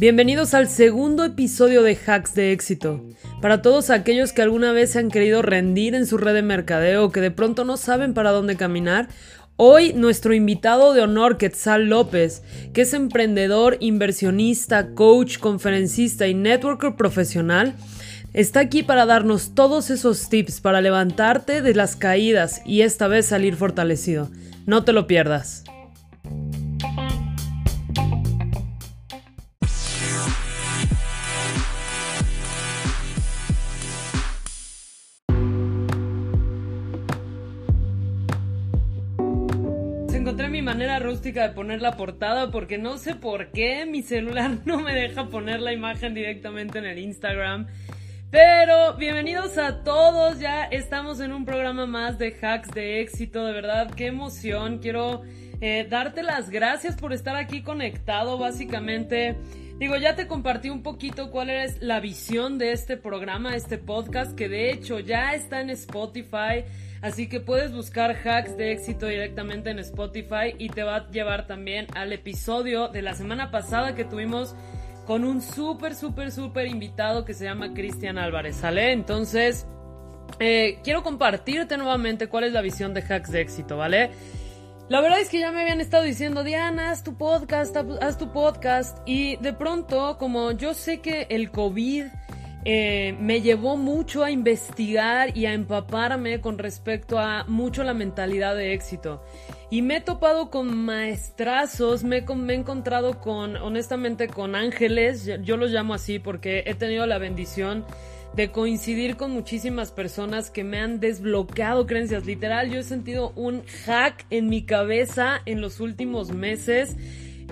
Bienvenidos al segundo episodio de Hacks de éxito. Para todos aquellos que alguna vez se han querido rendir en su red de mercadeo que de pronto no saben para dónde caminar, hoy nuestro invitado de honor, Quetzal López, que es emprendedor, inversionista, coach, conferencista y networker profesional, está aquí para darnos todos esos tips para levantarte de las caídas y esta vez salir fortalecido. No te lo pierdas. Manera rústica de poner la portada porque no sé por qué mi celular no me deja poner la imagen directamente en el Instagram. Pero bienvenidos a todos, ya estamos en un programa más de hacks de éxito, de verdad, qué emoción. Quiero eh, darte las gracias por estar aquí conectado, básicamente. Digo, ya te compartí un poquito cuál es la visión de este programa, este podcast, que de hecho ya está en Spotify. Así que puedes buscar hacks de éxito directamente en Spotify y te va a llevar también al episodio de la semana pasada que tuvimos con un súper, súper, súper invitado que se llama Cristian Álvarez, ¿sale? Entonces, eh, quiero compartirte nuevamente cuál es la visión de hacks de éxito, ¿vale? La verdad es que ya me habían estado diciendo, Diana, haz tu podcast, haz tu podcast. Y de pronto, como yo sé que el COVID eh, me llevó mucho a investigar y a empaparme con respecto a mucho la mentalidad de éxito. Y me he topado con maestrazos, me, he encontrado con, honestamente, con ángeles, yo los llamo así porque he tenido la bendición de coincidir con muchísimas personas que me han desbloqueado creencias. Literal, yo he sentido un hack en mi cabeza en los últimos meses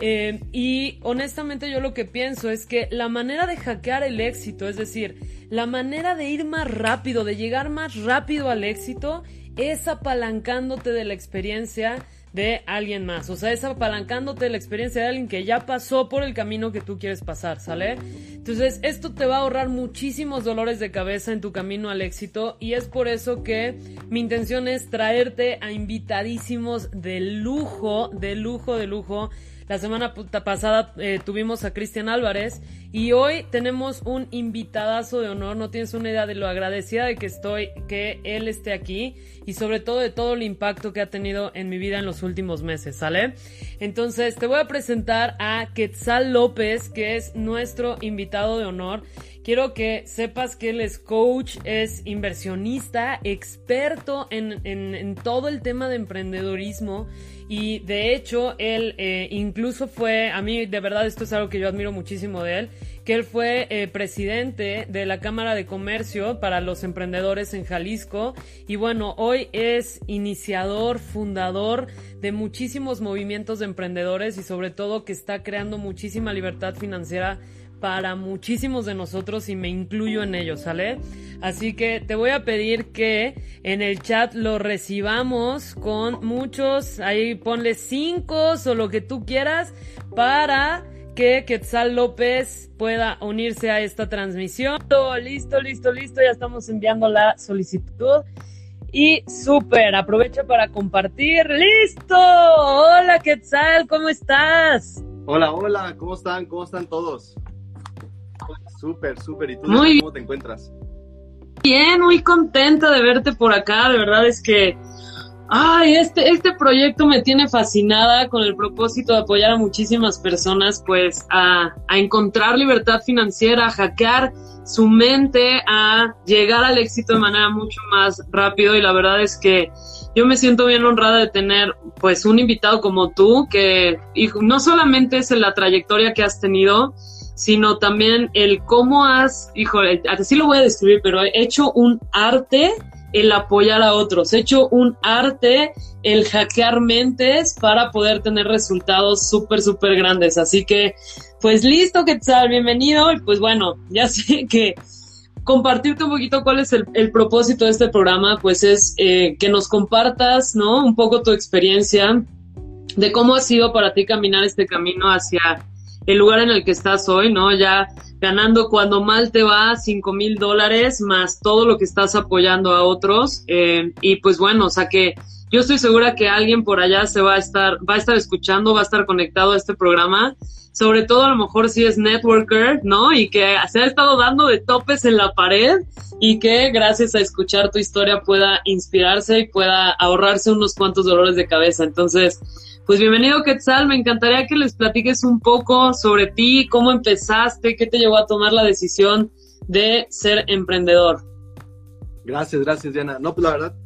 eh, y honestamente yo lo que pienso es que la manera de hackear el éxito, es decir, la manera de ir más rápido, de llegar más rápido al éxito, es apalancándote de la experiencia de alguien más. O sea, es apalancándote de la experiencia de alguien que ya pasó por el camino que tú quieres pasar, ¿sale? Entonces, esto te va a ahorrar muchísimos dolores de cabeza en tu camino al éxito y es por eso que mi intención es traerte a invitadísimos de lujo, de lujo, de lujo la semana pasada eh, tuvimos a Cristian Álvarez y hoy tenemos un invitadazo de honor. No tienes una idea de lo agradecida de que estoy que él esté aquí y sobre todo de todo el impacto que ha tenido en mi vida en los últimos meses, ¿sale? Entonces te voy a presentar a Quetzal López, que es nuestro invitado de honor. Quiero que sepas que él es coach, es inversionista, experto en, en todo el tema de emprendedorismo y de hecho, él eh, incluso fue, a mí de verdad esto es algo que yo admiro muchísimo de él, que él fue eh, presidente de la Cámara de Comercio para los emprendedores en Jalisco. Y bueno, hoy es iniciador, fundador de muchísimos movimientos de emprendedores y sobre todo que está creando muchísima libertad financiera para muchísimos de nosotros y me incluyo en ellos, ¿sale? Así que te voy a pedir que en el chat lo recibamos con muchos, ahí ponle cinco o lo que tú quieras para que Quetzal López pueda unirse a esta transmisión. Listo, listo, listo, ya estamos enviando la solicitud. Y súper, aprovecha para compartir. ¡Listo! Hola Quetzal, ¿cómo estás? Hola, hola, ¿cómo están? ¿Cómo están todos? Súper, súper. ¿Y tú cómo te encuentras? Bien, muy contenta de verte por acá. De verdad es que, ay, este, este proyecto me tiene fascinada con el propósito de apoyar a muchísimas personas, pues, a, a encontrar libertad financiera, a hackear su mente, a llegar al éxito de manera mucho más rápido. Y la verdad es que yo me siento bien honrada de tener pues un invitado como tú que y no solamente es en la trayectoria que has tenido, sino también el cómo has, híjole, así lo voy a describir, pero he hecho un arte el apoyar a otros, he hecho un arte el hackear mentes para poder tener resultados súper, súper grandes. Así que, pues listo, Quetzal, bienvenido. Y pues bueno, ya sé que compartirte un poquito cuál es el, propósito de este programa, pues es eh, que nos compartas, ¿no? Un poco tu experiencia de cómo ha sido para ti caminar este camino hacia el lugar en el que estás hoy, ¿no? Ya ganando cuando mal te va cinco mil dólares más todo lo que estás apoyando a otros. Eh, y pues bueno, o sea que yo estoy segura que alguien por allá se va a estar, va a estar escuchando, va a estar conectado a este programa, sobre todo a lo mejor si es networker, ¿no? Y que se ha estado dando de topes en la pared y que gracias a escuchar tu historia pueda inspirarse y pueda ahorrarse unos cuantos dolores de cabeza. Entonces, pues bienvenido Quetzal, me encantaría que les platiques un poco sobre ti, cómo empezaste, qué te llevó a tomar la decisión de ser emprendedor. Gracias, gracias Diana. No, pues la verdad,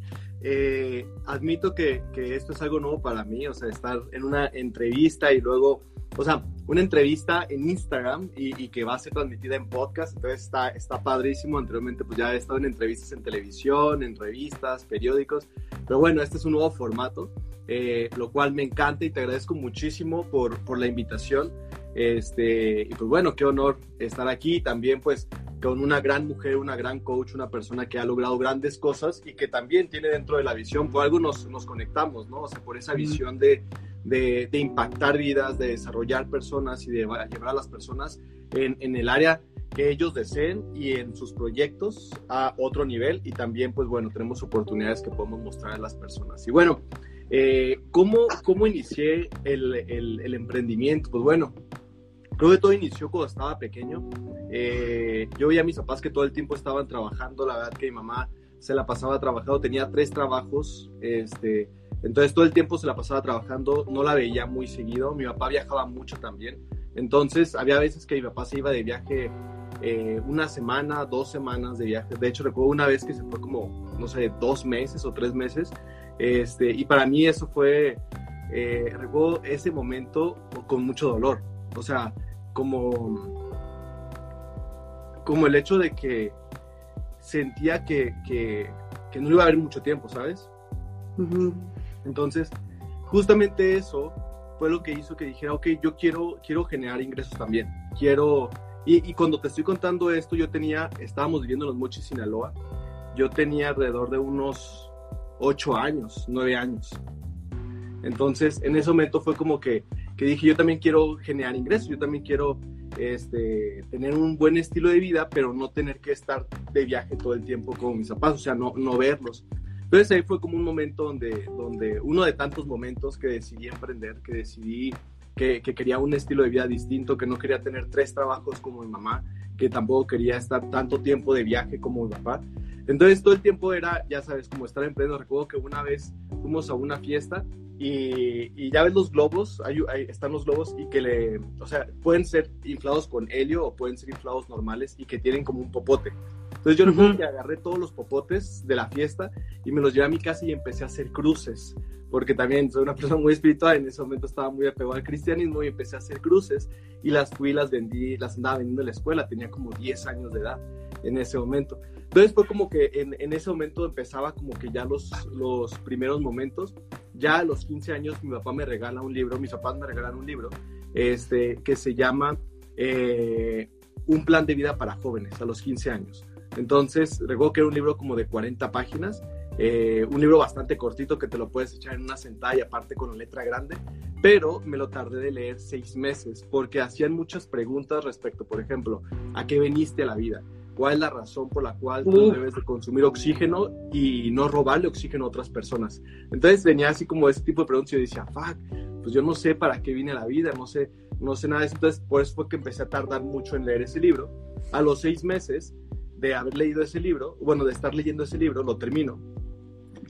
eh, admito que, que, esto es algo nuevo para mí, o sea, estar en una entrevista y luego, o sea, una entrevista en Instagram y, que va a ser transmitida en podcast, entonces está, está padrísimo. Anteriormente pues ya he estado en entrevistas en televisión, en revistas, periódicos, pero bueno, este es un nuevo formato eh, lo cual me encanta y te agradezco muchísimo por, por la invitación. Este, y pues bueno, qué honor estar aquí también pues con una gran mujer, una gran coach, una persona que ha logrado grandes cosas y que también tiene dentro de la visión, por algo nos, nos conectamos, ¿no? O sea, por esa visión de, de, de, impactar vidas, de desarrollar personas y de llevar a las personas en, en el área que ellos deseen y en sus proyectos a otro nivel y también pues bueno, tenemos oportunidades que podemos mostrar a las personas. Y bueno, eh, ¿cómo, ¿Cómo inicié el, el, emprendimiento? Pues bueno, creo que todo inició cuando estaba pequeño. Eh, yo veía a mis papás que todo el tiempo estaban trabajando, la verdad que mi mamá se la pasaba trabajando, tenía tres trabajos, este, entonces todo el tiempo se la pasaba trabajando, no la veía muy seguido, mi papá viajaba mucho también, entonces había veces que mi papá se iba de viaje eh, una semana, dos semanas de viaje, de hecho recuerdo una vez que se fue como, no sé, dos meses o tres meses, este, y para mí eso fue, eh, recuerdo ese momento con mucho dolor. O sea, como, como el hecho de que sentía que, que, que no iba a haber mucho tiempo, ¿sabes? Entonces, justamente eso fue lo que hizo que dijera, ok, yo quiero, quiero generar ingresos también. Quiero... Y, y cuando te estoy contando esto, yo tenía, estábamos viviendo en los Mochis, Sinaloa. Yo tenía alrededor de unos ocho años, nueve años. Entonces, en ese momento fue como que, que dije, yo también quiero generar ingresos, yo también quiero este, tener un buen estilo de vida, pero no tener que estar de viaje todo el tiempo con mis zapatos, o sea, no, no verlos. Entonces ahí fue como un momento donde, donde, uno de tantos momentos que decidí emprender, que decidí que, que, quería un estilo de vida distinto, que no quería tener tres trabajos como mi mamá, que tampoco quería estar tanto tiempo de viaje como mi papá. Entonces todo el tiempo era, ya sabes, como estar en pleno. Recuerdo que una vez fuimos a una fiesta y, y ya ves los globos, ahí, están los globos y que le, o sea, pueden ser inflados con helio o pueden ser inflados normales y que tienen como un popote. Entonces yo recuerdo que agarré todos los popotes de la fiesta y me los llevé a mi casa y empecé a hacer cruces, porque también soy una persona muy espiritual, en ese momento estaba muy apegado al cristianismo y empecé a hacer cruces y las fui, las vendí, las andaba vendiendo en la escuela, tenía como 10 años de edad en ese momento. Entonces fue como que en, en, ese momento empezaba como que ya los, los primeros momentos. Ya a los 15 años mi papá me regala un libro, mis papás me regalan un libro este, que se llama eh, Un plan de vida para jóvenes a los 15 años. Entonces recuerdo que era un libro como de 40 páginas, eh, un libro bastante cortito que te lo puedes echar en una sentada y aparte con la letra grande, pero me lo tardé de leer seis meses porque hacían muchas preguntas respecto, por ejemplo, ¿a qué veniste a la vida? Cuál es la razón por la cual tú debes de consumir oxígeno y no robarle oxígeno a otras personas. Entonces venía así como ese tipo de preguntas y yo decía, fuck, pues yo no sé para qué vine a la vida, no sé, no sé nada de eso. Entonces por eso fue que empecé a tardar mucho en leer ese libro. A los seis meses de haber leído ese libro, bueno, de estar leyendo ese libro, lo termino.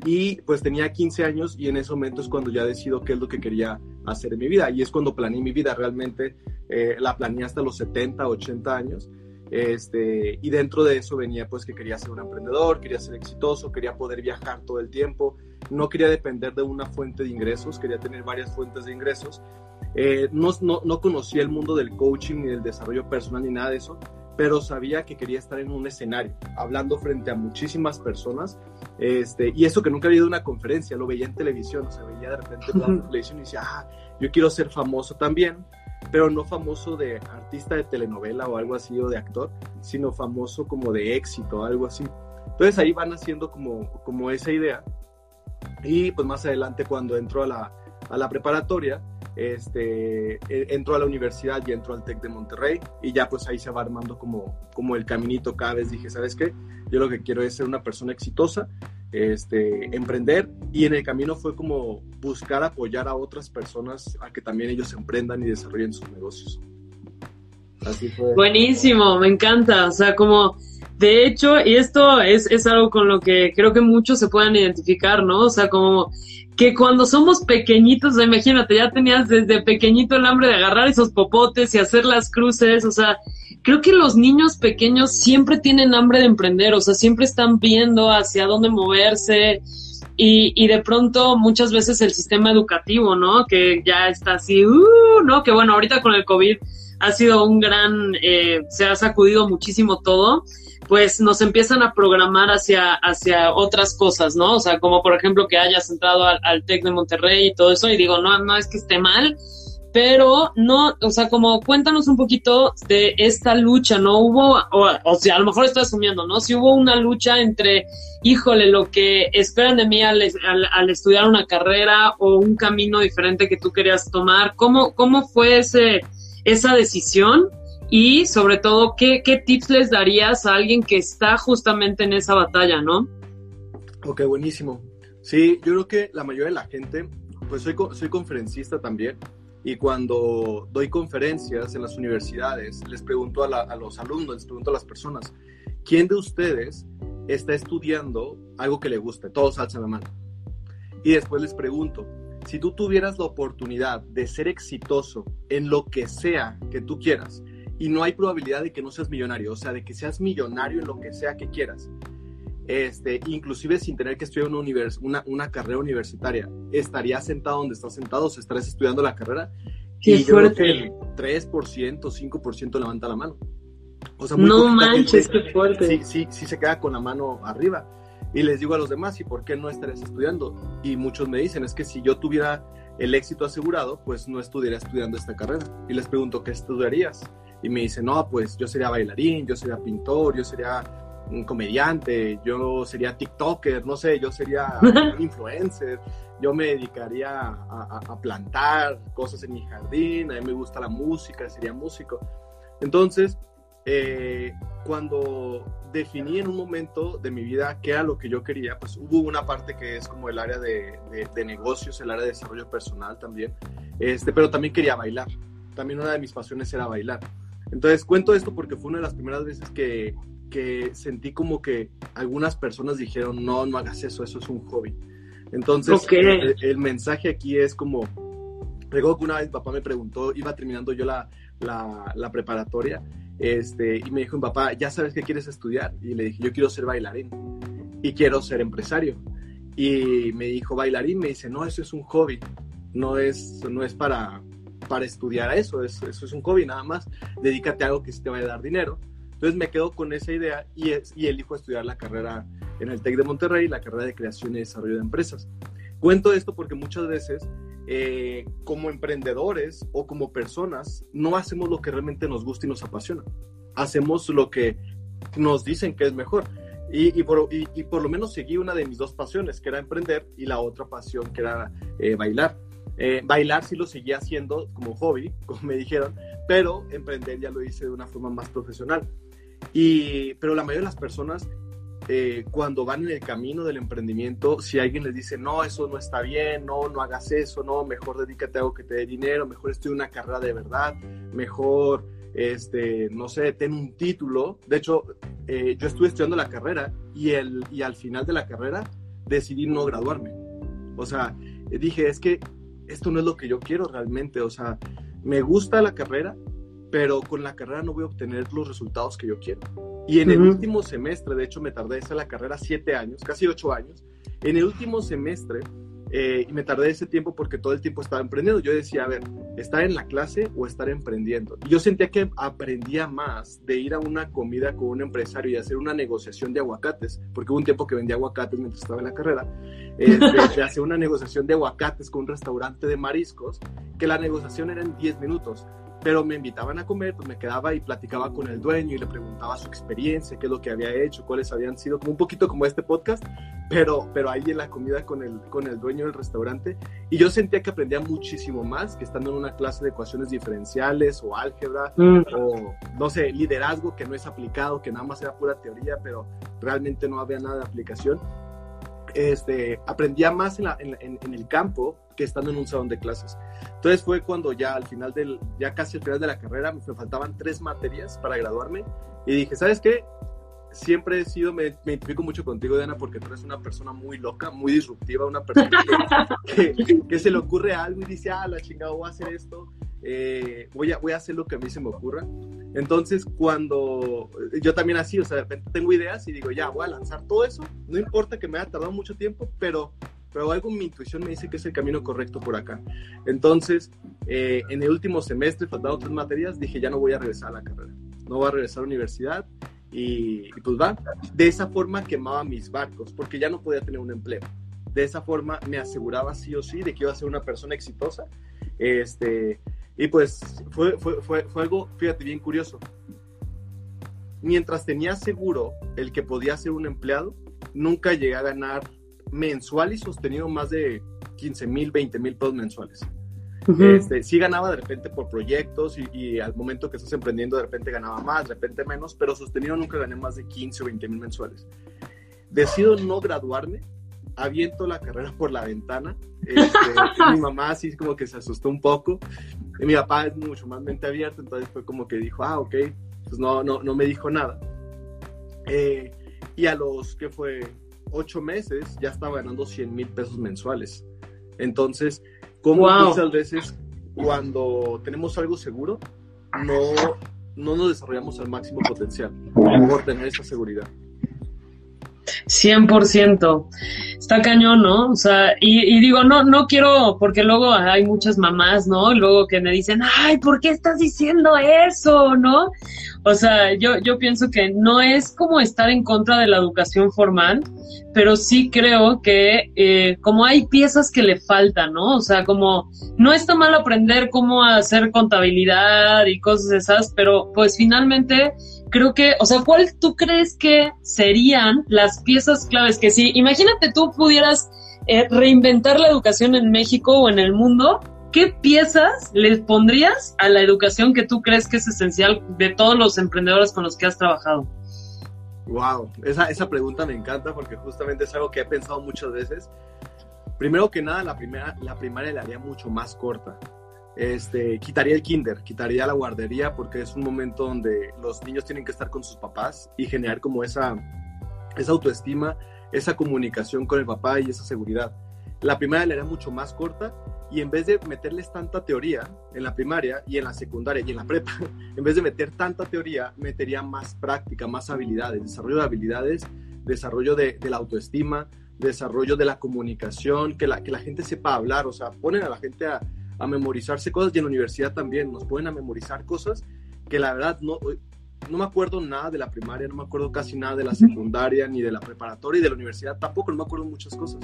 Y pues tenía 15 años y en ese momento es cuando ya decido qué es lo que quería hacer en mi vida. Y es cuando planeé mi vida, realmente eh, la planeé hasta los 70, 80 años este, y dentro de eso venía pues que quería ser un emprendedor, quería ser exitoso, quería poder viajar todo el tiempo, no quería depender de una fuente de ingresos, quería tener varias fuentes de ingresos. Eh, no, no, no conocía el mundo del coaching ni del desarrollo personal ni nada de eso, pero sabía que quería estar en un escenario, hablando frente a muchísimas personas, este, y eso que nunca había ido a una conferencia, lo veía en televisión, o sea, veía de repente en televisión y decía, ah, yo quiero ser famoso también, pero no famoso de artista de telenovela o algo así o de actor, sino famoso como de éxito algo así. Entonces ahí van haciendo como, como esa idea. Y pues más adelante cuando entro a la, a la preparatoria, este, e, entro a la universidad y entro al TEC de Monterrey y ya pues ahí se va armando como, como el caminito cada vez. Dije, ¿sabes qué? Yo lo que quiero es ser una persona exitosa este, emprender y en el camino fue como buscar apoyar a otras personas a que también ellos emprendan y desarrollen sus negocios. Así fue. Buenísimo, me encanta. O sea, como de hecho, y esto es, es algo con lo que creo que muchos se puedan identificar, ¿no? O sea, como que cuando somos pequeñitos, imagínate, ya tenías desde pequeñito el hambre de agarrar esos popotes y hacer las cruces, o sea, creo que los niños pequeños siempre tienen hambre de emprender, o sea, siempre están viendo hacia dónde moverse y, y de pronto muchas veces el sistema educativo, ¿no? Que ya está así, uh, ¿no? Que bueno, ahorita con el COVID ha sido un gran, eh, se ha sacudido muchísimo todo pues nos empiezan a programar hacia, hacia otras cosas, ¿no? O sea, como por ejemplo que hayas entrado al, al TEC de Monterrey y todo eso, y digo, no, no es que esté mal, pero no, o sea, como cuéntanos un poquito de esta lucha, ¿no? Hubo, o, sea, a lo mejor estoy asumiendo, ¿no? Si hubo una lucha entre, híjole, lo que esperan de mí al, al, estudiar una carrera o un camino diferente que tú querías tomar, ¿cómo, cómo fue ese, esa decisión? Y sobre todo, ¿qué, ¿qué tips les darías a alguien que está justamente en esa batalla, no? Ok, buenísimo. Sí, yo creo que la mayoría de la gente, pues soy, soy conferencista también, y cuando doy conferencias en las universidades, les pregunto a, los alumnos, les pregunto a las personas, ¿quién de ustedes está estudiando algo que le guste? Todos alzan la mano. Y después les pregunto, si tú tuvieras la oportunidad de ser exitoso en lo que sea que tú quieras, y no hay probabilidad de que no seas millonario, o sea, de que seas millonario en lo que sea que quieras. Este, inclusive sin tener que estudiar una, univers una, una carrera universitaria, estarías sentado donde estás sentado, o sea, estarás estudiando la carrera. y yo creo que el 3%, 5% levanta la mano. O sea, muy no manches, qué fuerte. Sí, sí, sí se queda con la mano arriba. Y les digo a los demás, ¿y por qué no estarías estudiando? Y muchos me dicen, es que si yo tuviera el éxito asegurado, pues no estudiaría estudiando esta carrera. Y les pregunto, ¿qué estudiarías? y me dice, no, pues yo sería bailarín, yo sería pintor, yo sería un comediante, yo sería TikToker, no sé, yo sería influencer, yo me dedicaría a, plantar cosas en mi jardín, a mí me gusta la música, sería músico. Entonces, eh, cuando definí en un momento de mi vida qué era lo que yo quería, pues hubo una parte que es como el área de, de negocios, el área de desarrollo personal también, este, pero también quería bailar. También una de mis pasiones era bailar. Entonces cuento esto porque fue una de las primeras veces que, que sentí como que algunas personas dijeron, no, no hagas eso, eso es un hobby. Entonces el, mensaje aquí es como, recuerdo que una vez papá me preguntó, iba terminando yo la, la, la preparatoria, este, y me dijo, papá, ¿ya sabes qué quieres estudiar? Y le dije, yo quiero ser bailarín y quiero ser empresario. Y me dijo, bailarín, me dice, no, eso es un hobby, no es, no es para, para estudiar eso, eso, eso es un hobby nada más, dedícate a algo que sí te vaya a dar dinero. Entonces me quedo con esa idea y, es, y elijo estudiar la carrera en el TEC de Monterrey, la carrera de creación y desarrollo de empresas. Cuento esto porque muchas veces eh, como emprendedores o como personas no hacemos lo que realmente nos gusta y nos apasiona. Hacemos lo que nos dicen que es mejor. Y, y, por, y, por, lo menos seguí una de mis dos pasiones, que era emprender, y la otra pasión, que era eh, bailar. Eh, bailar sí lo seguía haciendo como hobby, como me dijeron, pero emprender ya lo hice de una forma más profesional. Y, pero la mayoría de las personas, eh, cuando van en el camino del emprendimiento, si alguien les dice, no, eso no está bien, no, no hagas eso, no, mejor dedícate a algo que te dé dinero, mejor estudia una carrera de verdad, mejor, este, no sé, ten un título. De hecho, eh, yo estuve estudiando la carrera y, el, y al final de la carrera decidí no graduarme. O sea, dije, es que esto no es lo que yo quiero realmente, o sea, me gusta la carrera, pero con la carrera no voy a obtener los resultados que yo quiero. Y en el último semestre, de hecho me tardé esa la carrera siete años, casi ocho años, en el último semestre eh, y me tardé ese tiempo porque todo el tiempo estaba emprendiendo. Yo decía, a ver, ¿estar en la clase o estar emprendiendo? Y yo sentía que aprendía más de ir a una comida con un empresario y hacer una negociación de aguacates, porque hubo un tiempo que vendía aguacates mientras estaba en la carrera, eh, de, hacer una negociación de aguacates con un restaurante de mariscos, que la negociación era en 10 minutos pero me invitaban a comer, pues me quedaba y platicaba con el dueño y le preguntaba su experiencia, qué es lo que había hecho, cuáles habían sido, como un poquito como este podcast, pero, pero ahí en la comida con el, con el dueño del restaurante. Y yo sentía que aprendía muchísimo más que estando en una clase de ecuaciones diferenciales o álgebra mm. o, no sé, liderazgo que no es aplicado, que nada más era pura teoría, pero realmente no había nada de aplicación. este, aprendía más en, en, el campo que estando en un salón de clases. Entonces fue cuando ya al final del, ya casi al final de la carrera me faltaban tres materias para graduarme y dije, ¿sabes qué? Siempre he sido, me, identifico mucho contigo, Diana, porque tú eres una persona muy loca, muy disruptiva, una persona que, se le ocurre algo y dice, ah, la chingada, voy a hacer esto, eh, voy, a, voy a hacer lo que a mí se me ocurra. Entonces, cuando yo también así, o sea, de repente tengo ideas y digo, ya, voy a lanzar todo eso, no importa que me haya tardado mucho tiempo, pero, pero algo mi intuición me dice que es el camino correcto por acá. Entonces, eh, en el último semestre, faltando tres materias, dije, ya no voy a regresar a la carrera, no voy a regresar a la universidad y, y pues va. De esa forma quemaba mis barcos, porque ya no podía tener un empleo. De esa forma me aseguraba sí o sí de que iba a ser una persona exitosa. Este, y pues fue, fue, fue, fue algo, fíjate, bien curioso. Mientras tenía seguro el que podía ser un empleado, nunca llegué a ganar mensual y sostenido más de 15 mil, 20 mil pesos mensuales. este, sí ganaba de repente por proyectos y, y, al momento que estás emprendiendo de repente ganaba más, de repente menos, pero sostenido nunca gané más de 15 o 20 mil mensuales. Decido no graduarme aviento la carrera por la ventana. Este, mi mamá así como que se asustó un poco. Y mi papá es mucho más mente abierta, entonces fue como que dijo, ah, ok, pues no, no, no me dijo nada. Eh, y a los que fue ocho meses ya estaba ganando 100 mil pesos mensuales. Entonces, como muchas veces cuando tenemos algo seguro, no, no nos desarrollamos al máximo potencial por tener esa seguridad. 100%. Está cañón, ¿no? O sea, y, digo, no, no quiero, porque luego hay muchas mamás, ¿no? Luego que me dicen, ay, ¿por qué estás diciendo eso? ¿No? O sea, yo, yo pienso que no es como estar en contra de la educación formal, pero sí creo que eh, como hay piezas que le faltan, ¿no? O sea, como no está mal aprender cómo hacer contabilidad y cosas esas, pero pues finalmente creo que, o sea, ¿cuál tú crees que serían las piezas claves que si, imagínate tú pudieras eh, reinventar la educación en México o en el mundo, ¿qué piezas les pondrías a la educación que tú crees que es esencial de todos los emprendedores con los que has trabajado? Wow, esa, esa pregunta me encanta porque justamente es algo que he pensado muchas veces. Primero que nada, la, primera, la primaria la haría mucho más corta este, quitaría el kinder, quitaría la guardería porque es un momento donde los niños tienen que estar con sus papás y generar como esa, esa autoestima, esa comunicación con el papá y esa seguridad. La primaria la haría mucho más corta y en vez de meterles tanta teoría en la primaria y en la secundaria y en la prepa, en vez de meter tanta teoría, metería más práctica, más habilidades, desarrollo de habilidades, desarrollo de, de la autoestima, desarrollo de la comunicación, que la, que la gente sepa hablar, o sea, ponen a la gente a, a memorizarse cosas y en la universidad también nos pueden a memorizar cosas que la verdad no, no me acuerdo nada de la primaria, no me acuerdo casi nada de la secundaria, ni de la preparatoria y de la universidad, tampoco no me acuerdo muchas cosas.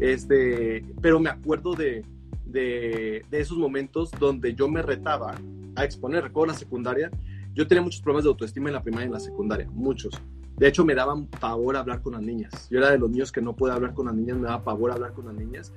Este, pero me acuerdo de, de, de esos momentos donde yo me retaba a exponer. Recuerdo la secundaria, yo tenía muchos problemas de autoestima en la primaria y en la secundaria, muchos. De hecho, me daban pavor hablar con las niñas. Yo era de los niños que no podía hablar con las niñas, me daba pavor hablar con las niñas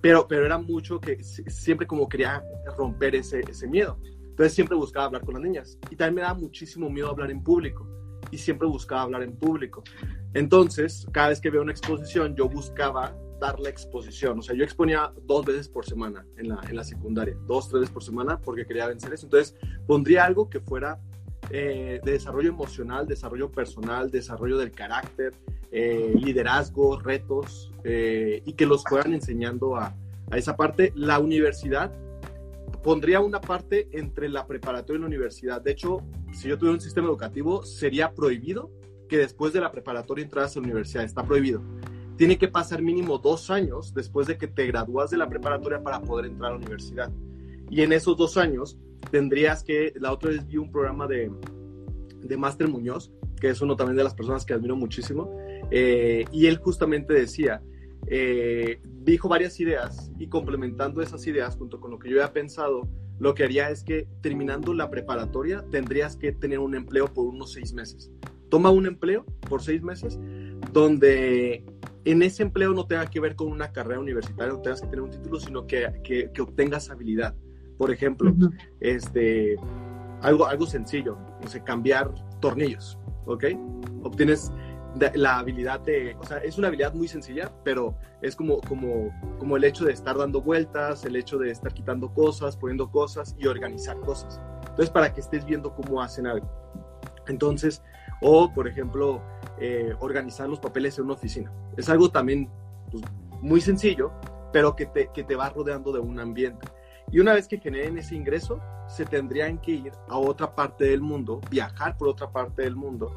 pero, pero era mucho que siempre como quería romper ese, ese miedo. Entonces siempre buscaba hablar con las niñas. Y también me daba muchísimo miedo hablar en público. Y siempre buscaba hablar en público. Entonces, cada vez que veo una exposición, yo buscaba dar la exposición. O sea, yo exponía dos veces por semana en la, en la secundaria. Dos, tres veces por semana porque quería vencer eso. Entonces, pondría algo que fuera eh, de desarrollo emocional, desarrollo personal, desarrollo del carácter, eh, liderazgo, retos, eh, y que los fueran enseñando a, a, esa parte. La universidad pondría una parte entre la preparatoria y la universidad. De hecho, si yo tuviera un sistema educativo, sería prohibido que después de la preparatoria entraras a la universidad. Está prohibido. Tiene que pasar mínimo dos años después de que te gradúas de la preparatoria para poder entrar a la universidad. Y en esos dos años tendrías que, la otra vez vi un programa de, de Master Muñoz, que es uno también de las personas que admiro muchísimo, eh, y él justamente decía, eh, dijo varias ideas y complementando esas ideas junto con lo que yo había pensado, lo que haría es que terminando la preparatoria tendrías que tener un empleo por unos seis meses. Toma un empleo por seis meses donde en ese empleo no tenga que ver con una carrera universitaria, no tengas que tener un título, sino que, que, que obtengas habilidad. Por ejemplo, este, algo, algo sencillo, no sé, cambiar tornillos, ¿ok? Obtienes la habilidad de, o sea, es una habilidad muy sencilla, pero es como, como, como el hecho de estar dando vueltas, el hecho de estar quitando cosas, poniendo cosas y organizar cosas. Entonces, para que estés viendo cómo hacen algo. Entonces, o por ejemplo, eh, organizar los papeles en una oficina. Es algo también pues, muy sencillo, pero que te, que te va rodeando de un ambiente. Y una vez que generen ese ingreso, se tendrían que ir a otra parte del mundo, viajar por otra parte del mundo,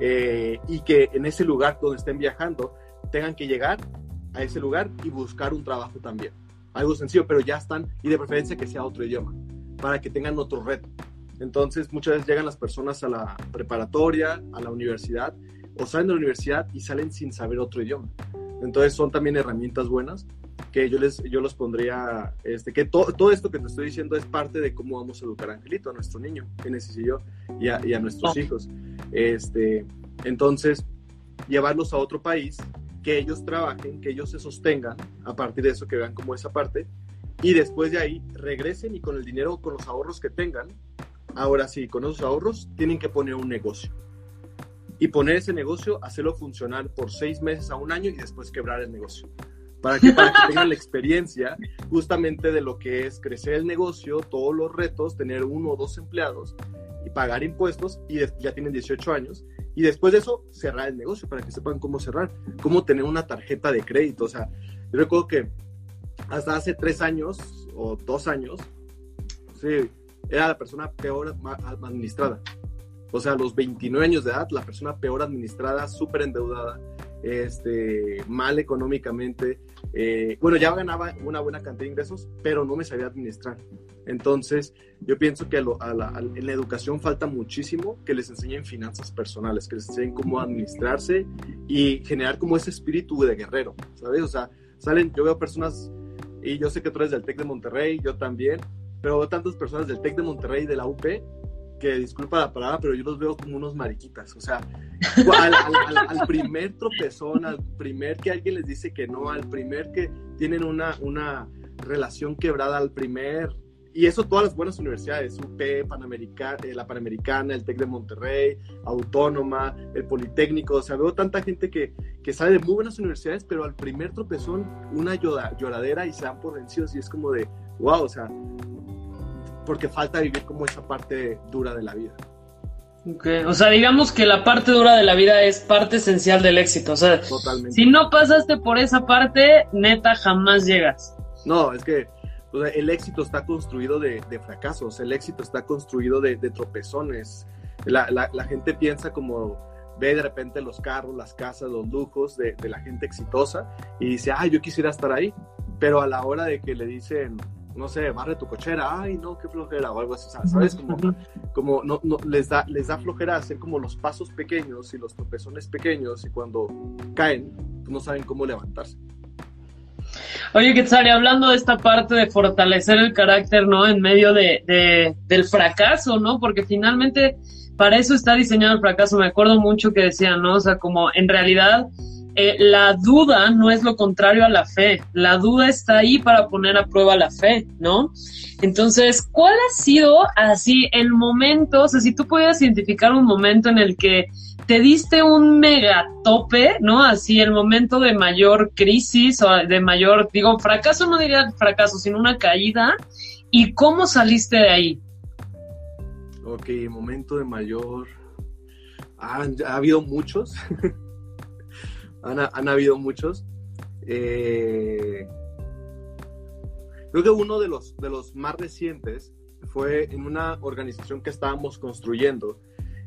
eh, y que en ese lugar donde estén viajando tengan que llegar a ese lugar y buscar un trabajo también. Algo sencillo, pero ya están, y de preferencia que sea otro idioma, para que tengan otro reto. Entonces, muchas veces llegan las personas a la preparatoria, a la universidad, o salen de la universidad y salen sin saber otro idioma. Entonces, son también herramientas buenas que yo les yo los pondría, este, que todo esto que te estoy diciendo es parte de cómo vamos a educar a Angelito, a nuestro niño, que y yo, y a, y a nuestros hijos. Este, entonces, llevarlos a otro país, que ellos trabajen, que ellos se sostengan, a partir de eso que vean como esa parte, y después de ahí regresen y con el dinero, con los ahorros que tengan, ahora sí, con esos ahorros, tienen que poner un negocio. Y poner ese negocio, hacerlo funcionar por seis meses a un año y después quebrar el negocio para que, para tengan la experiencia justamente de lo que es crecer el negocio, todos los retos, tener uno o dos empleados y pagar impuestos y ya tienen 18 años y después de eso cerrar el negocio para que sepan cómo cerrar, cómo tener una tarjeta de crédito. O sea, yo recuerdo que hasta hace tres años o dos años, sí, era la persona peor administrada. O sea, a los 29 años de edad, la persona peor administrada, súper endeudada, este, mal económicamente. Eh, bueno, ya ganaba una buena cantidad de ingresos, pero no me sabía administrar. Entonces, yo pienso que en la educación falta muchísimo que les enseñen finanzas personales, que les enseñen cómo administrarse y generar como ese espíritu de guerrero, ¿sabes? O sea, salen, yo veo personas, y yo sé que tú eres del TEC de Monterrey, yo también, pero veo tantas personas del TEC de Monterrey y de la UP que disculpa la palabra, pero yo los veo como unos mariquitas. O sea, al, primer tropezón, al primer que alguien les dice que no, al primer que tienen una, una relación quebrada, al primer. Y eso todas las buenas universidades, UP, Panamericana, eh, la Panamericana, el TEC de Monterrey, Autónoma, el Politécnico. O sea, veo tanta gente que, que sale de muy buenas universidades, pero al primer tropezón, una lloradera y se dan por vencidos. Y es como de, wow, o sea, porque falta vivir como esa parte dura de la vida. Okay. O sea, digamos que la parte dura de la vida es parte esencial del éxito. O sea, si no pasaste por esa parte, neta, jamás llegas. No, es que el éxito está construido de, fracasos, el éxito está construido de, tropezones. La, la, gente piensa como, ve de repente los carros, las casas, los lujos de, de la gente exitosa y dice, ah, yo quisiera estar ahí. Pero a la hora de que le dicen, no sé, barre tu cochera, ay, no, qué flojera, o algo así, ¿sabes? Como, como no, no, les, da, les da flojera hacer como los pasos pequeños y los tropezones pequeños y cuando caen, pues no saben cómo levantarse. Oye, Quetzal, hablando de esta parte de fortalecer el carácter, ¿no? En medio de, de, del fracaso, ¿no? Porque finalmente para eso está diseñado el fracaso. Me acuerdo mucho que decían, ¿no? O sea, como en realidad eh, la duda no es lo contrario a la fe, la duda está ahí para poner a prueba la fe, ¿no? Entonces, ¿cuál ha sido así el momento, o sea, si tú pudieras identificar un momento en el que te diste un mega tope, ¿no? Así el momento de mayor crisis o de mayor, digo, fracaso, no diría fracaso, sino una caída, ¿y cómo saliste de ahí? Ok, momento de mayor... ha habido muchos. han, habido muchos. Eh, creo que uno de los, de los más recientes fue en una organización que estábamos construyendo.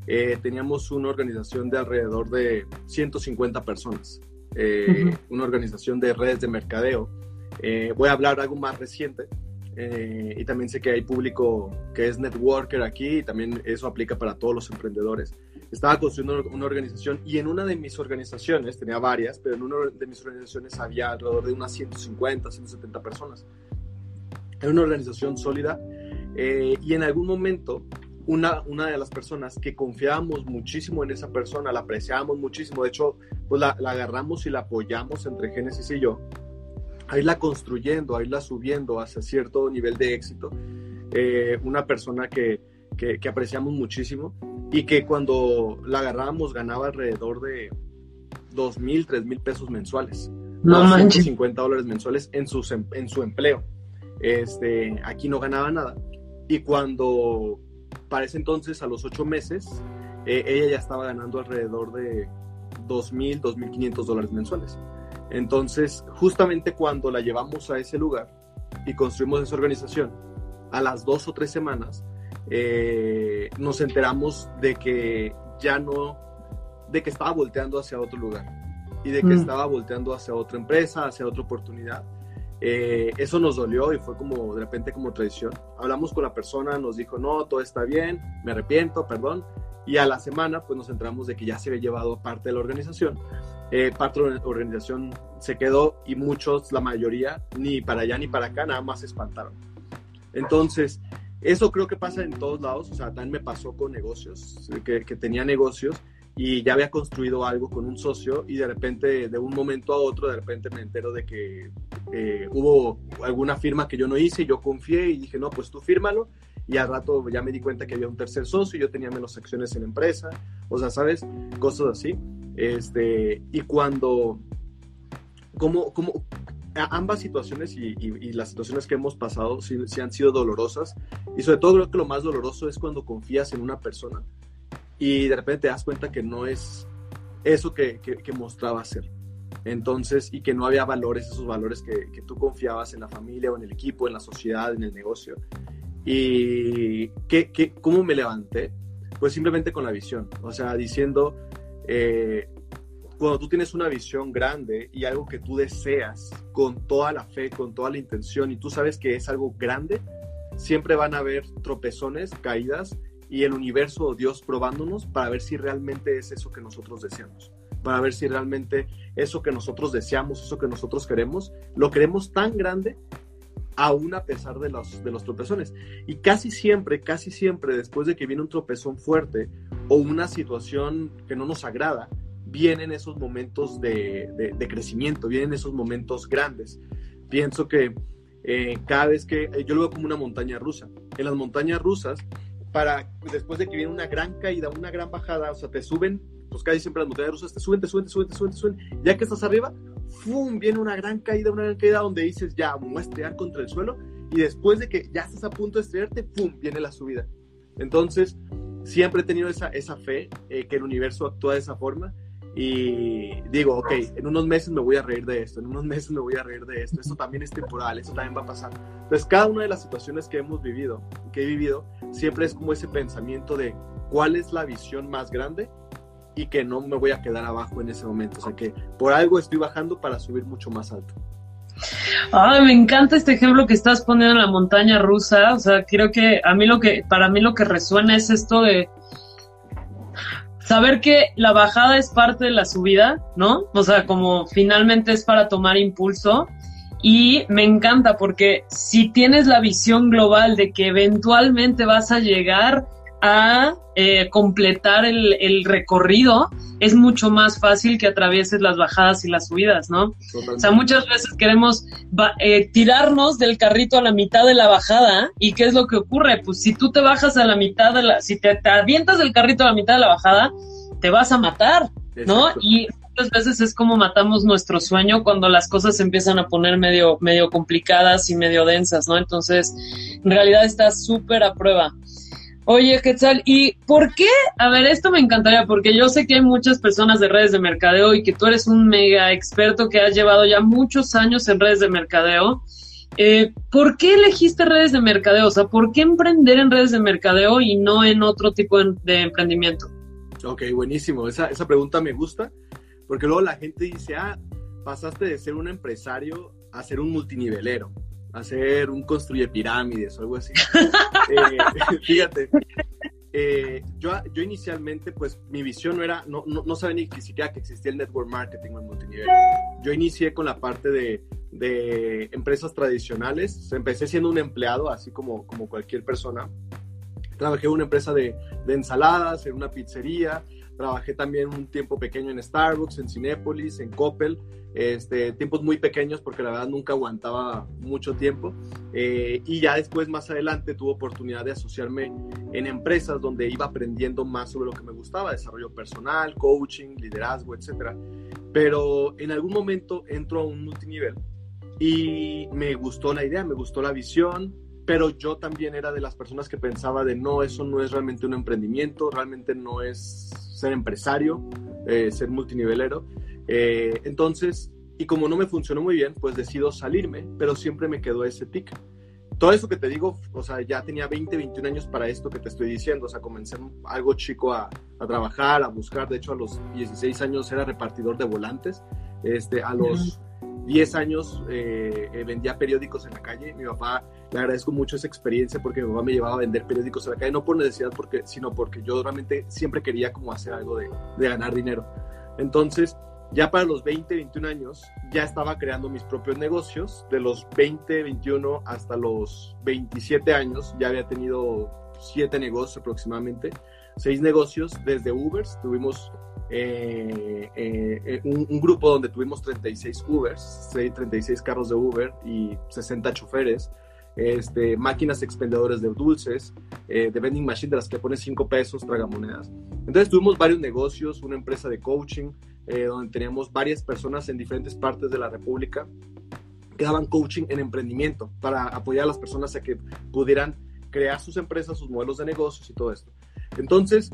Eh, teníamos una organización de alrededor de 150 personas, eh, una organización de redes de mercadeo. voy a hablar algo más reciente. y también sé que hay público que es networker aquí y también eso aplica para todos los emprendedores estaba construyendo una organización y en una de mis organizaciones, tenía varias, pero en una de mis organizaciones había alrededor de unas 150, 170 personas. Era una organización sólida eh, y en algún momento una, una de las personas que confiábamos muchísimo en esa persona, la apreciábamos muchísimo, de hecho, pues la, la agarramos y la apoyamos entre Génesis y yo, a irla construyendo, a irla subiendo hacia cierto nivel de éxito. Eh, una persona que, que, que apreciamos muchísimo y que cuando la agarrábamos ganaba alrededor de dos mil, tres mil pesos mensuales. No manches. 50 dólares mensuales en, sus, en su empleo. Este, aquí no ganaba nada. Y cuando, para ese entonces, a los ocho meses, eh, ella ya estaba ganando alrededor de 2.000, 2.500 dólares mensuales. Entonces, justamente cuando la llevamos a ese lugar y construimos esa organización, a las dos o tres semanas, eh, nos enteramos de que ya no, de que estaba volteando hacia otro lugar y de que mm. estaba volteando hacia otra empresa, hacia otra oportunidad. Eh, eso nos dolió y fue como de repente como traición. Hablamos con la persona, nos dijo, no, todo está bien, me arrepiento, perdón. Y a la semana, pues nos enteramos de que ya se había llevado parte de la organización. Eh, parte de la organización se quedó y muchos, la mayoría, ni para allá ni para acá, nada más se espantaron. Entonces, eso creo que pasa en todos lados. O sea, también me pasó con negocios, que, tenía negocios y ya había construido algo con un socio y de repente, de un momento a otro, de repente me entero de que eh, hubo alguna firma que yo no hice yo confié y dije, no, pues tú fírmalo. Y al rato ya me di cuenta que había un tercer socio, y yo tenía menos acciones en la empresa, o sea, ¿sabes? Cosas así. Este, y cuando, como, como, ambas situaciones y, y, las situaciones que hemos pasado sí, sí, han sido dolorosas y sobre todo creo que lo más doloroso es cuando confías en una persona y de repente te das cuenta que no es eso que, que, mostraba ser. Entonces, y que no había valores, esos valores que, que, tú confiabas en la familia o en el equipo, en la sociedad, en el negocio. ¿Y qué, cómo me levanté? Pues simplemente con la visión, o sea, diciendo, eh, cuando tú tienes una visión grande y algo que tú deseas con toda la fe, con toda la intención, y tú sabes que es algo grande, siempre van a haber tropezones, caídas, y el universo o Dios probándonos para ver si realmente es eso que nosotros deseamos, para ver si realmente eso que nosotros deseamos, eso que nosotros queremos, lo queremos tan grande aún a pesar de los, de los tropezones. Y casi siempre, casi siempre, después de que viene un tropezón fuerte o una situación que no nos agrada, vienen esos momentos de, de, crecimiento, vienen esos momentos grandes. Pienso que eh, cada vez que yo lo veo como una montaña rusa. En las montañas rusas para después de que viene una gran caída, una gran bajada, o sea, te suben, pues casi siempre las montañas rusas te suben, te suben, te suben, te suben, te suben, ya que estás arriba, ¡fum! viene una gran caída, una gran caída donde dices, ya, voy a estrellar contra el suelo, y después de que ya estás a punto de estrellarte, ¡pum! viene la subida. Entonces, siempre he tenido esa, esa fe, eh, que el universo actúa de esa forma, y digo, ok, en unos meses me voy a reír de esto, en unos meses me voy a reír de esto, esto también es temporal, esto también va a pasar. Entonces, cada una de las situaciones que hemos vivido, que he vivido, siempre es como ese pensamiento de cuál es la visión más grande y que no me voy a quedar abajo en ese momento, o sea que por algo estoy bajando para subir mucho más alto. Ay, me encanta este ejemplo que estás poniendo en la montaña rusa, o sea, creo que a mí lo que, para mí lo que resuena es esto de saber que la bajada es parte de la subida, ¿no? O sea, como finalmente es para tomar impulso. Y me encanta porque si tienes la visión global de que eventualmente vas a llegar a eh, completar el, el, recorrido, es mucho más fácil que atravieses las bajadas y las subidas, ¿no? O sea, muchas veces queremos eh, tirarnos del carrito a la mitad de la bajada y ¿qué es lo que ocurre? Pues si tú te bajas a la mitad de la, si te, te avientas del carrito a la mitad de la bajada, te vas a matar, ¿no? Y muchas veces es como matamos nuestro sueño cuando las cosas se empiezan a poner medio, medio complicadas y medio densas, ¿no? Entonces, en realidad está súper a prueba. Oye, Quetzal, ¿y por qué? A ver, esto me encantaría, porque yo sé que hay muchas personas de redes de mercadeo y que tú eres un mega experto que has llevado ya muchos años en redes de mercadeo. Eh, ¿Por qué elegiste redes de mercadeo? O sea, ¿por qué emprender en redes de mercadeo y no en otro tipo de emprendimiento? Ok, buenísimo. Esa, esa pregunta me gusta, porque luego la gente dice, ah, pasaste de ser un empresario a ser un multinivelero hacer un construye pirámides o algo así. Eh, fíjate, eh, yo, yo inicialmente, pues mi visión no era, no, no, sabía ni siquiera que existía el network marketing en multinivel. Yo inicié con la parte de, de empresas tradicionales, empecé siendo un empleado, así como, como cualquier persona. Trabajé en una empresa de, de ensaladas, en una pizzería, Trabajé también un tiempo pequeño en Starbucks, en Cinépolis, en Coppel, este, tiempos muy pequeños porque la verdad nunca aguantaba mucho tiempo. Eh, y ya después, más adelante, tuve oportunidad de asociarme en empresas donde iba aprendiendo más sobre lo que me gustaba, desarrollo personal, coaching, liderazgo, etc. Pero en algún momento entro a un multinivel y me gustó la idea, me gustó la visión, pero yo también era de las personas que pensaba de no, eso no es realmente un emprendimiento, realmente no es ser empresario, eh, ser multinivelero. Eh, entonces, y como no me funcionó muy bien, pues decido salirme, pero siempre me quedó ese tic. Todo eso que te digo, o sea, ya tenía 20, 21 años para esto que te estoy diciendo, o sea, comencé algo chico a, a trabajar, a buscar, de hecho a los 16 años era repartidor de volantes, este, a los 10 años eh, eh, vendía periódicos en la calle. Mi papá, le agradezco mucho esa experiencia porque mi papá me llevaba a vender periódicos en la calle, no por necesidad, porque, sino porque yo realmente siempre quería como hacer algo de, de ganar dinero. Entonces, ya para los 20, 21 años, ya estaba creando mis propios negocios. De los 20, 21 hasta los 27 años, ya había tenido siete negocios aproximadamente, seis negocios desde Ubers. Tuvimos eh, eh, un, un, grupo donde tuvimos 36 Ubers, 36 carros de Uber y 60 choferes. Este, máquinas expendedores de dulces, eh, de vending machine de las que pones 5 pesos, tragamonedas. Entonces tuvimos varios negocios, una empresa de coaching, eh, donde teníamos varias personas en diferentes partes de la República que daban coaching en emprendimiento para apoyar a las personas a que pudieran crear sus empresas, sus modelos de negocios y todo esto. Entonces,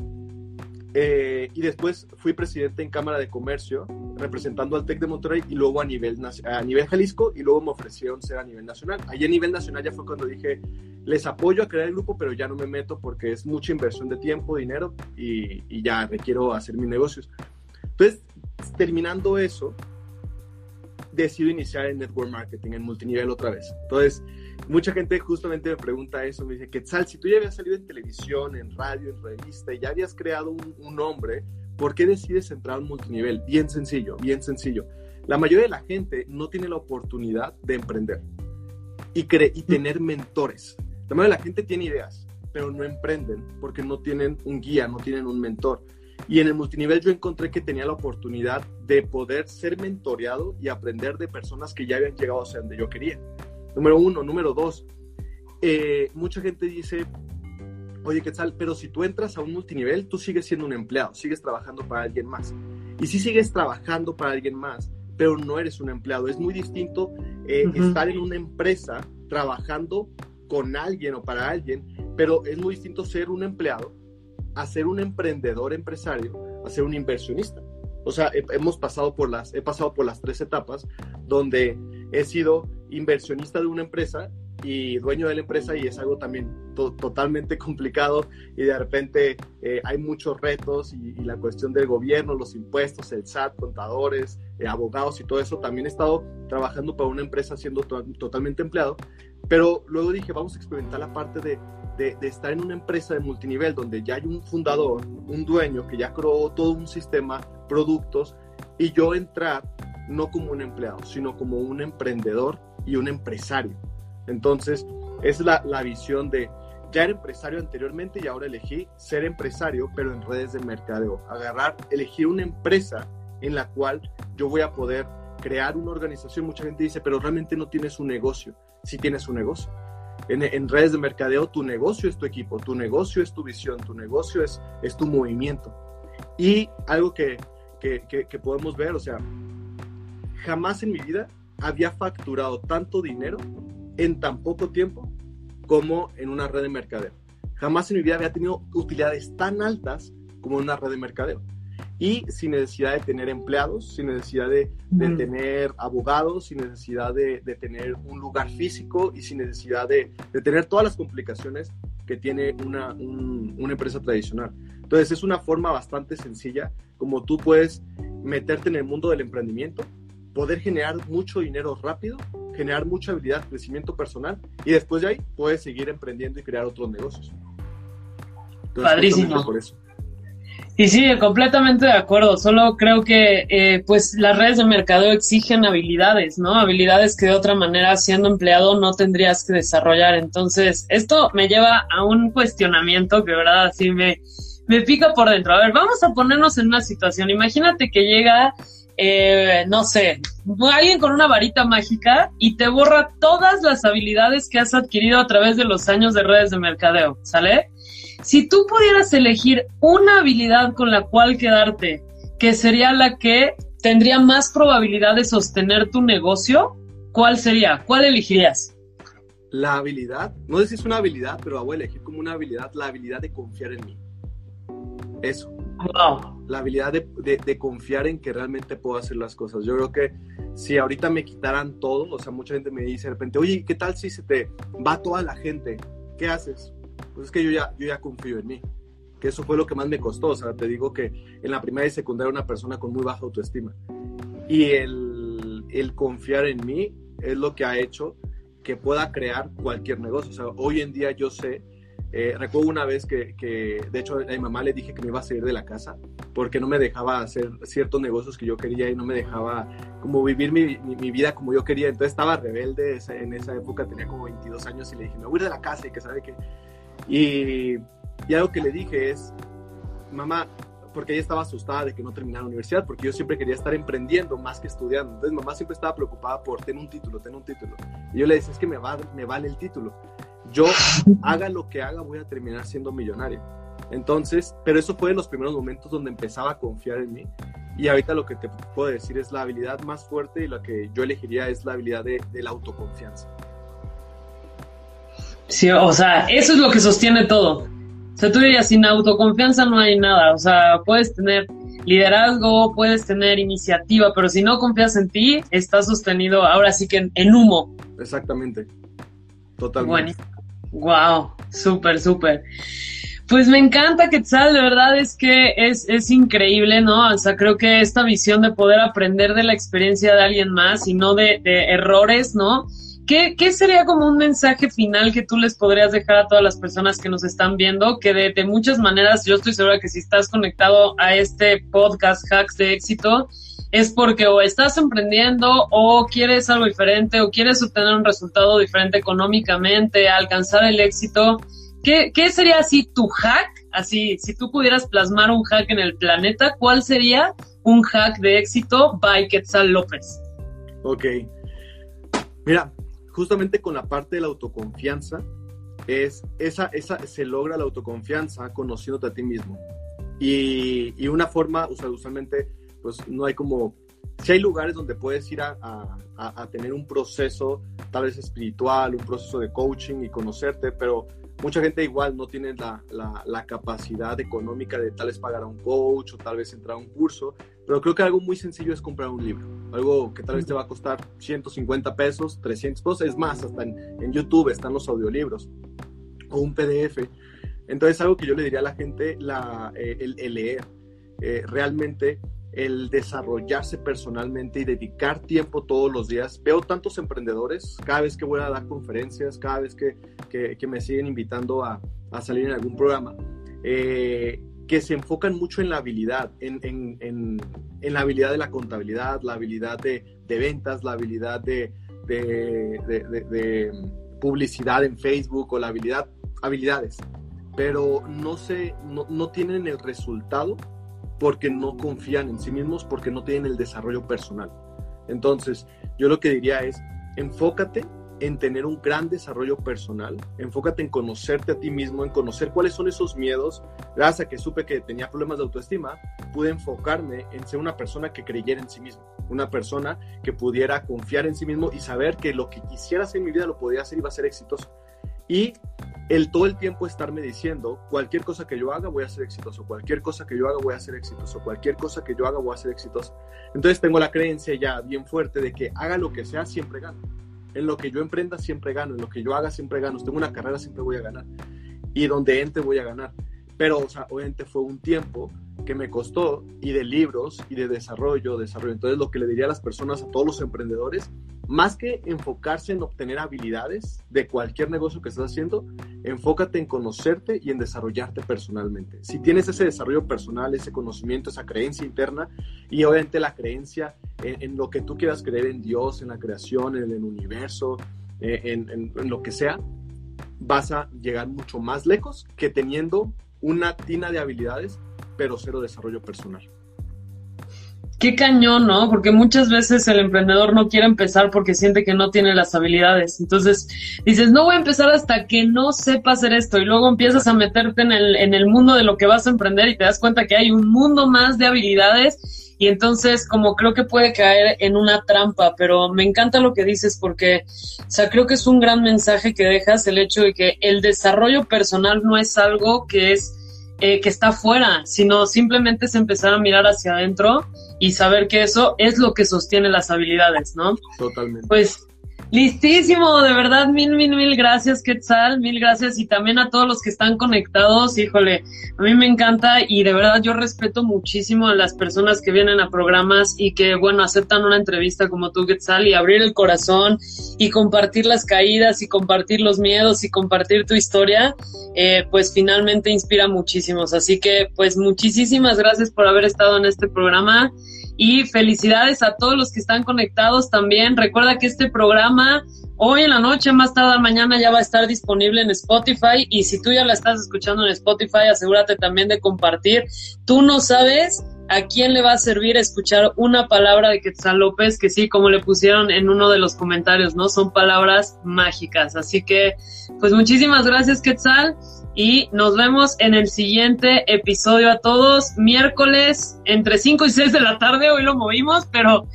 eh, y después fui presidente en Cámara de Comercio, representando al TEC de Monterrey y luego a nivel, a nivel Jalisco y luego me ofrecieron ser a nivel nacional. Allí a nivel nacional ya fue cuando dije, les apoyo a crear el grupo, pero ya no me meto porque es mucha inversión de tiempo, dinero y, y ya requiero hacer mis negocios. Entonces, terminando eso, decido iniciar en network marketing, en multinivel otra vez. Entonces, mucha gente justamente me pregunta eso, me dice, Quetzal, si tú ya habías salido en televisión, en radio, en revista, y ya habías creado un, nombre, ¿por qué decides entrar un multinivel? Bien sencillo, bien sencillo. La mayoría de la gente no tiene la oportunidad de emprender y, y tener mentores. La mayoría de la gente tiene ideas, pero no emprenden porque no tienen un guía, no tienen un mentor. Y en el multinivel yo encontré que tenía la oportunidad de poder ser mentoreado y aprender de personas que ya habían llegado hacia donde yo quería. Número uno. Número dos, eh, mucha gente dice, oye, ¿qué tal? Pero si tú entras a un multinivel, tú sigues siendo un empleado, sigues trabajando para alguien más. Y si sigues trabajando para alguien más, pero no eres un empleado. Es muy distinto eh, uh -huh. estar en una empresa trabajando con alguien o para alguien, pero es muy distinto ser un empleado a ser un emprendedor empresario, a ser un inversionista. O sea, he, hemos pasado por las, he pasado por las tres etapas donde he sido inversionista de una empresa y dueño de la empresa y es algo también to totalmente complicado y de repente eh, hay muchos retos y, la cuestión del gobierno, los impuestos, el SAT, contadores, eh, abogados y todo eso. También he estado trabajando para una empresa siendo to totalmente empleado, pero luego dije, vamos a experimentar la parte de, de, estar en una empresa de multinivel donde ya hay un fundador, un dueño que ya creó todo un sistema, productos, y yo entrar no como un empleado, sino como un emprendedor y un empresario. Entonces, es la, la visión de, ya era empresario anteriormente y ahora elegí ser empresario, pero en redes de mercadeo. Agarrar, elegir una empresa en la cual yo voy a poder crear una organización. Mucha gente dice, pero realmente no tienes un negocio. Sí tienes un negocio. En, en, redes de mercadeo, tu negocio es tu equipo, tu negocio es tu visión, tu negocio es, es tu movimiento. Y algo que, que, que, que podemos ver, o sea, jamás en mi vida había facturado tanto dinero en tan poco tiempo como en una red de mercadeo. Jamás en mi vida había tenido utilidades tan altas como en una red de mercadeo. Y sin necesidad de tener empleados, sin necesidad de, de mm. tener abogados, sin necesidad de, de, tener un lugar físico y sin necesidad de, de tener todas las complicaciones que tiene una, un, una empresa tradicional. Entonces es una forma bastante sencilla como tú puedes meterte en el mundo del emprendimiento, poder generar mucho dinero rápido generar mucha habilidad, crecimiento personal y después de ahí puedes seguir emprendiendo y crear otros negocios. Entonces, Padrísimo. Por eso. Y sí, completamente de acuerdo. Solo creo que eh, pues las redes de mercadeo exigen habilidades, ¿no? Habilidades que de otra manera siendo empleado no tendrías que desarrollar. Entonces, esto me lleva a un cuestionamiento que, verdad, así me, me pica por dentro. A ver, vamos a ponernos en una situación. Imagínate que llega eh, no sé, alguien con una varita mágica y te borra todas las habilidades que has adquirido a través de los años de redes de mercadeo, ¿sale? Si tú pudieras elegir una habilidad con la cual quedarte, que sería la que tendría más probabilidad de sostener tu negocio, ¿cuál sería? ¿Cuál elegirías? La habilidad, no sé si es una habilidad, pero la voy a elegir como una habilidad, la habilidad de confiar en mí. Eso. La habilidad de, confiar en que realmente puedo hacer las cosas. Yo creo que si ahorita me quitaran todo, o sea, mucha gente me dice de repente, oye, ¿qué tal si se te va toda la gente? ¿Qué haces? Pues es que yo ya, yo ya confío en mí. Que eso fue lo que más me costó. O sea, te digo que en la primaria y secundaria una persona con muy baja autoestima. Y el, el confiar en mí es lo que ha hecho que pueda crear cualquier negocio. O sea, hoy en día yo sé eh, recuerdo una vez que, que, de hecho, a mi mamá le dije que me iba a salir de la casa porque no me dejaba hacer ciertos negocios que yo quería y no me dejaba como vivir mi, mi, vida como yo quería. Entonces estaba rebelde en esa época, tenía como 22 años y le dije, me voy de la casa y que sabe que... Y, y algo que le dije es, mamá, porque ella estaba asustada de que no terminara la universidad, porque yo siempre quería estar emprendiendo más que estudiando. Entonces mamá siempre estaba preocupada por tener un título, tener un título. Y yo le decía, es que me, va, me vale el título yo haga lo que haga, voy a terminar siendo millonario. Entonces, pero eso fue en los primeros momentos donde empezaba a confiar en mí. Y ahorita lo que te puedo decir es la habilidad más fuerte y la que yo elegiría es la habilidad de, la autoconfianza. Sí, o sea, eso es lo que sostiene todo. O sea, tú dirías, sin autoconfianza no hay nada. O sea, puedes tener liderazgo, puedes tener iniciativa, pero si no confías en ti, estás sostenido ahora sí que en, humo. Exactamente. Totalmente. Wow, súper, súper. Pues me encanta Quetzal, de verdad es que es, es increíble, ¿no? O sea, creo que esta visión de poder aprender de la experiencia de alguien más y no de, errores, ¿no? ¿Qué, ¿Qué, sería como un mensaje final que tú les podrías dejar a todas las personas que nos están viendo? Que de, muchas maneras, yo estoy segura que si estás conectado a este podcast Hacks de Éxito, es porque o estás emprendiendo o quieres algo diferente o quieres obtener un resultado diferente económicamente, alcanzar el éxito. ¿Qué, qué sería así tu hack? Así, si tú pudieras plasmar un hack en el planeta, ¿cuál sería un hack de éxito by Quetzal López? Ok. Mira, justamente con la parte de la autoconfianza, es esa, esa se logra la autoconfianza conociéndote a ti mismo. Y, y una forma, o sea, usualmente pues no hay como, si hay lugares donde puedes ir a, a, tener un proceso tal vez espiritual, un proceso de coaching y conocerte, pero mucha gente igual no tiene la, la, la, capacidad económica de tal vez pagar a un coach o tal vez entrar a un curso, pero creo que algo muy sencillo es comprar un libro, algo que tal vez te va a costar 150 pesos, 300 pesos, es más, hasta en, en YouTube están los audiolibros o un PDF. Entonces algo que yo le diría a la gente, la, eh, el, leer. Eh, realmente el desarrollarse personalmente y dedicar tiempo todos los días. Veo tantos emprendedores, cada vez que voy a dar conferencias, cada vez que, que, me siguen invitando a, a, salir en algún programa, eh, que se enfocan mucho en la habilidad, en, en, en, la habilidad de la contabilidad, la habilidad de, de ventas, la habilidad de, de, de, publicidad en Facebook o la habilidad, habilidades, pero no, se, no, no tienen el resultado porque no confían en sí mismos, porque no tienen el desarrollo personal. Entonces, yo lo que diría es, enfócate en tener un gran desarrollo personal, enfócate en conocerte a ti mismo, en conocer cuáles son esos miedos. Gracias a que supe que tenía problemas de autoestima, pude enfocarme en ser una persona que creyera en sí mismo, una persona que pudiera confiar en sí mismo y saber que lo que quisiera hacer en mi vida lo podía hacer y iba a ser exitoso. Y el todo el tiempo estarme diciendo, cualquier cosa que yo haga voy a ser exitoso, cualquier cosa que yo haga voy a ser exitoso, cualquier cosa que yo haga voy a ser exitoso. Entonces tengo la creencia ya bien fuerte de que haga lo que sea, siempre gano. En lo que yo emprenda, siempre gano. En lo que yo haga, siempre gano. tengo una carrera, siempre voy a ganar. Y donde entre, voy a ganar. Pero, o sea, obviamente fue un tiempo que me costó y de libros y de desarrollo, desarrollo. Entonces, lo que le diría a las personas, a todos los emprendedores, más que enfocarse en obtener habilidades de cualquier negocio que estés haciendo, enfócate en conocerte y en desarrollarte personalmente. Si tienes ese desarrollo personal, ese conocimiento, esa creencia interna y obviamente la creencia en, lo que tú quieras creer en Dios, en la creación, en el universo, eh, en lo que sea, vas a llegar mucho más lejos que teniendo una tina de habilidades, pero cero desarrollo personal. Qué cañón, ¿no? Porque muchas veces el emprendedor no quiere empezar porque siente que no tiene las habilidades. Entonces dices, no voy a empezar hasta que no sepa hacer esto. Y luego empiezas a meterte en el, en el mundo de lo que vas a emprender y te das cuenta que hay un mundo más de habilidades y entonces como creo que puede caer en una trampa, pero me encanta lo que dices porque, o sea, creo que es un gran mensaje que dejas el hecho de que el desarrollo personal no es algo que es eh, que está fuera, sino simplemente es empezar a mirar hacia adentro y saber que eso es lo que sostiene las habilidades, ¿no? Totalmente. Pues Listísimo, de verdad, mil, mil, mil gracias, Quetzal, mil gracias y también a todos los que están conectados, híjole, a mí me encanta y de verdad yo respeto muchísimo a las personas que vienen a programas y que, bueno, aceptan una entrevista como tú, Quetzal, y abrir el corazón y compartir las caídas y compartir los miedos y compartir tu historia, eh, pues finalmente inspira muchísimos. Así que, pues muchísimas gracias por haber estado en este programa y felicidades a todos los que están conectados también. Recuerda que este programa hoy en la noche, más tarde mañana ya va a estar disponible en Spotify y si tú ya la estás escuchando en Spotify, asegúrate también de compartir. Tú no sabes a quién le va a servir escuchar una palabra de Quetzal López, que sí, como le pusieron en uno de los comentarios, ¿no? Son palabras mágicas. Así que, pues muchísimas gracias, Quetzal y nos vemos en el siguiente episodio a todos, miércoles entre 5 y 6 de la tarde, hoy lo movimos, pero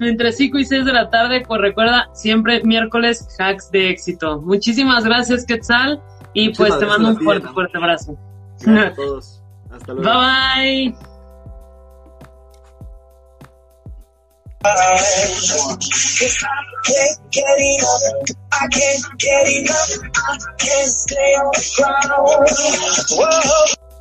entre 5 y 6 de la tarde, pues recuerda, siempre miércoles hacks de éxito. Muchísimas gracias, Quetzal, y pues te mando un fuerte, fuerte abrazo. a todos. Hasta luego. Bye bye. Can't get enough. I can't get enough. I can't stay on the ground. Whoa.